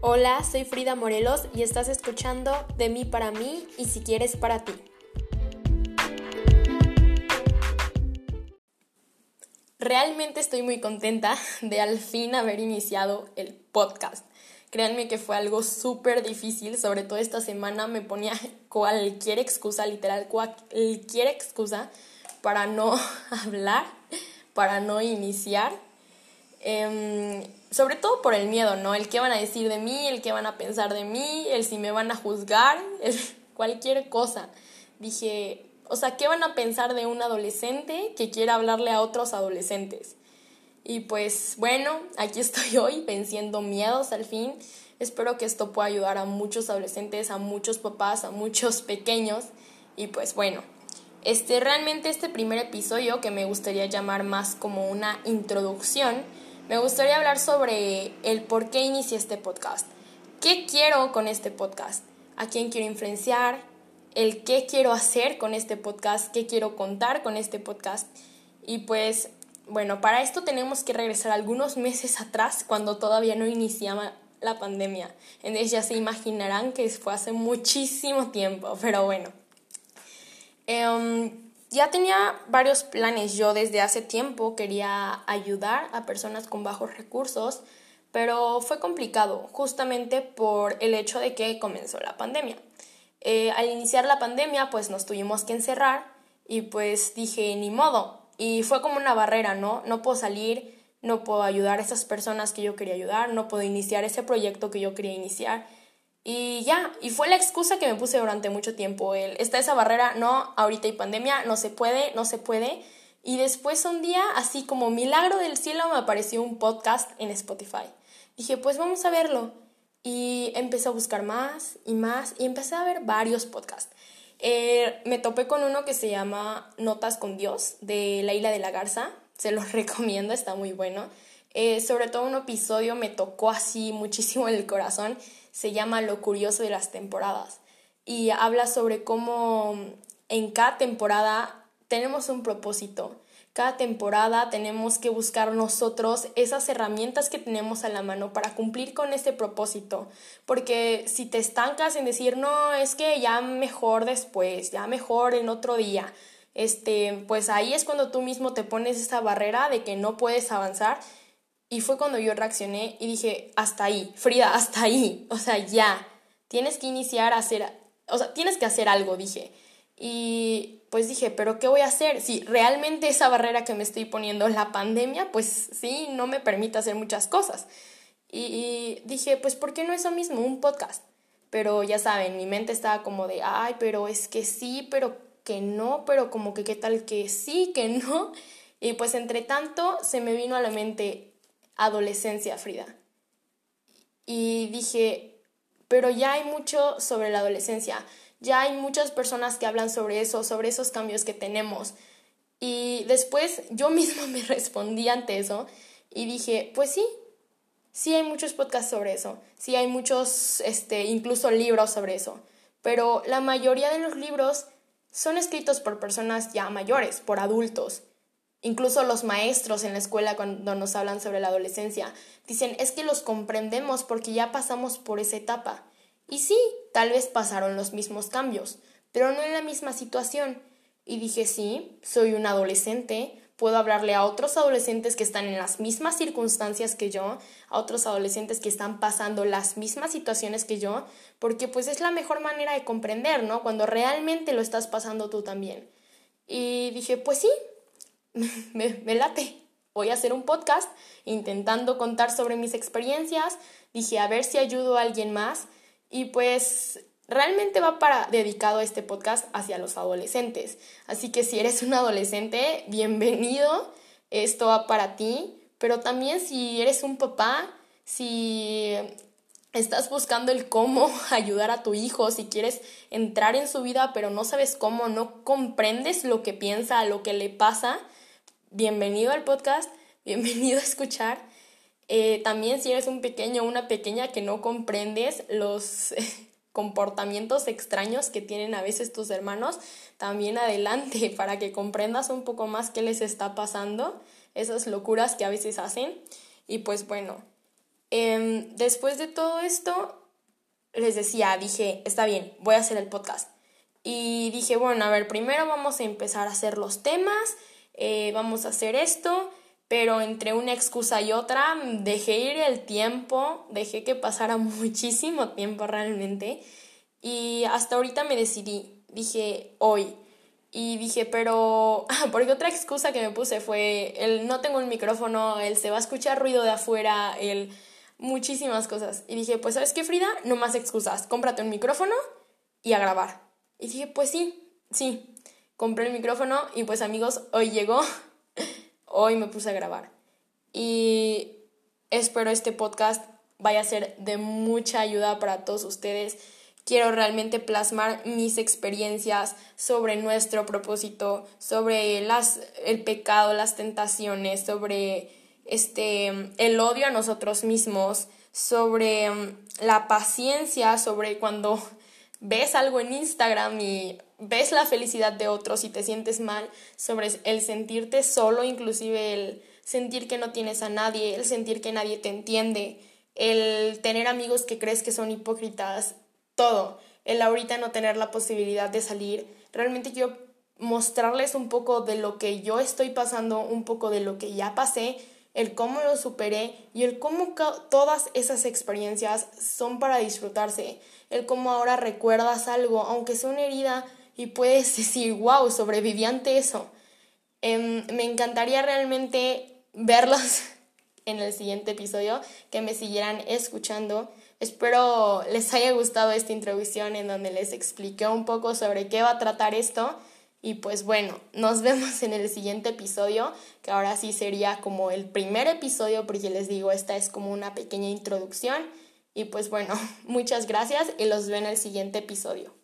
Hola, soy Frida Morelos y estás escuchando De mí para mí y si quieres para ti. Realmente estoy muy contenta de al fin haber iniciado el podcast. Créanme que fue algo súper difícil, sobre todo esta semana me ponía cualquier excusa, literal, cualquier excusa para no hablar, para no iniciar. Em, sobre todo por el miedo, ¿no? El qué van a decir de mí, el qué van a pensar de mí, el si me van a juzgar, cualquier cosa. Dije, o sea, ¿qué van a pensar de un adolescente que quiera hablarle a otros adolescentes? Y pues bueno, aquí estoy hoy venciendo miedos al fin. Espero que esto pueda ayudar a muchos adolescentes, a muchos papás, a muchos pequeños. Y pues bueno, este realmente este primer episodio que me gustaría llamar más como una introducción me gustaría hablar sobre el por qué inicié este podcast. ¿Qué quiero con este podcast? ¿A quién quiero influenciar? ¿El qué quiero hacer con este podcast? ¿Qué quiero contar con este podcast? Y pues, bueno, para esto tenemos que regresar algunos meses atrás, cuando todavía no iniciaba la pandemia. Entonces ya se imaginarán que fue hace muchísimo tiempo, pero bueno. Em, ya tenía varios planes. Yo desde hace tiempo quería ayudar a personas con bajos recursos, pero fue complicado justamente por el hecho de que comenzó la pandemia. Eh, al iniciar la pandemia, pues nos tuvimos que encerrar y pues dije, ni modo. Y fue como una barrera, ¿no? No puedo salir, no puedo ayudar a esas personas que yo quería ayudar, no puedo iniciar ese proyecto que yo quería iniciar. Y ya, y fue la excusa que me puse durante mucho tiempo. El, está esa barrera, no, ahorita hay pandemia, no se puede, no se puede. Y después un día, así como milagro del cielo, me apareció un podcast en Spotify. Dije, pues vamos a verlo. Y empecé a buscar más y más y empecé a ver varios podcasts. Eh, me topé con uno que se llama Notas con Dios, de la isla de la Garza. Se los recomiendo, está muy bueno. Eh, sobre todo un episodio me tocó así muchísimo en el corazón se llama Lo curioso de las temporadas y habla sobre cómo en cada temporada tenemos un propósito. Cada temporada tenemos que buscar nosotros esas herramientas que tenemos a la mano para cumplir con ese propósito. Porque si te estancas en decir, no, es que ya mejor después, ya mejor en otro día, este, pues ahí es cuando tú mismo te pones esa barrera de que no puedes avanzar y fue cuando yo reaccioné y dije, hasta ahí, Frida, hasta ahí. O sea, ya, tienes que iniciar a hacer, o sea, tienes que hacer algo, dije. Y pues dije, pero ¿qué voy a hacer? Si realmente esa barrera que me estoy poniendo, la pandemia, pues sí, no me permite hacer muchas cosas. Y, dije, pues ¿por qué no eso mismo? Un podcast. Pero ya saben, mi mente estaba como de, ay, pero es que sí, pero que no, pero como que qué tal que sí, que no. Y pues entre tanto se me vino a la mente adolescencia, Frida. Y dije, pero ya hay mucho sobre la adolescencia, ya hay muchas personas que hablan sobre eso, sobre esos cambios que tenemos. Y después yo misma me respondí ante eso y dije, pues sí, sí hay muchos podcasts sobre eso, sí hay muchos, este, incluso libros sobre eso, pero la mayoría de los libros son escritos por personas ya mayores, por adultos. Incluso los maestros en la escuela cuando nos hablan sobre la adolescencia dicen es que los comprendemos porque ya pasamos por esa etapa. Y sí, tal vez pasaron los mismos cambios, pero no en la misma situación. Y dije sí, soy un adolescente, puedo hablarle a otros adolescentes que están en las mismas circunstancias que yo, a otros adolescentes que están pasando las mismas situaciones que yo, porque pues es la mejor manera de comprender, ¿no? Cuando realmente lo estás pasando tú también. Y dije, pues sí, me, late. Voy a hacer un podcast intentando contar sobre mis experiencias. Dije, a ver si ayudo a alguien más. Y pues realmente va para dedicado este podcast hacia los adolescentes. Así que si eres un adolescente, bienvenido. Esto va para ti. Pero también si eres un papá, si estás buscando el cómo ayudar a tu hijo, si quieres entrar en su vida pero no sabes cómo, no comprendes lo que piensa, lo que le pasa, bienvenido al podcast, bienvenido a escuchar. Eh, también si eres un pequeño o una pequeña que no comprendes los comportamientos extraños que tienen a veces tus hermanos, también adelante para que comprendas un poco más qué les está pasando, esas locuras que a veces hacen. Y pues bueno, Em, después de todo esto, les decía, dije, está bien, voy a hacer el podcast. Y dije, bueno, a ver, primero vamos a empezar a hacer los temas, eh, vamos a hacer esto, pero entre una excusa y otra dejé ir el tiempo, dejé que pasara muchísimo tiempo realmente y hasta ahorita me decidí, dije hoy. Y dije, pero, porque otra excusa que me puse fue el no tengo un micrófono, el se va a escuchar ruido de afuera, el muchísimas cosas. Y dije, pues sabes qué, Frida, no más excusas, cómprate un micrófono y a grabar. Y dije, pues sí, sí, compré el micrófono y pues amigos, hoy llegó, hoy me puse a grabar. Y espero este podcast vaya a ser de mucha ayuda para todos ustedes quiero realmente plasmar mis experiencias sobre nuestro propósito, sobre las, el pecado, las tentaciones, sobre este, el odio a nosotros mismos, sobre mm, la paciencia, sobre cuando ves algo en Instagram y ves la felicidad de otros y te sientes mal, sobre el sentirte solo, inclusive el sentir que no tienes a nadie, el sentir que nadie te entiende, el tener amigos que crees que son hipócritas, todo. El ahorita no tener la posibilidad de salir. Realmente quiero mostrarles un poco de lo que yo estoy pasando, un poco de lo que ya pasé, el cómo lo superé y el cómo todas esas experiencias son para disfrutarse. El cómo ahora recuerdas algo, aunque sea una herida, y puedes decir, wow, sobreviví ante eso. Em, me encantaría realmente verlos en el siguiente episodio, que me siguieran escuchando Espero les haya gustado esta introducción en donde les expliqué un poco sobre qué va a tratar esto. Y pues bueno, nos vemos en el siguiente episodio, que ahora sí sería como el primer episodio, porque les digo, esta es como una pequeña introducción. Y pues bueno, muchas gracias y los veo en el siguiente episodio.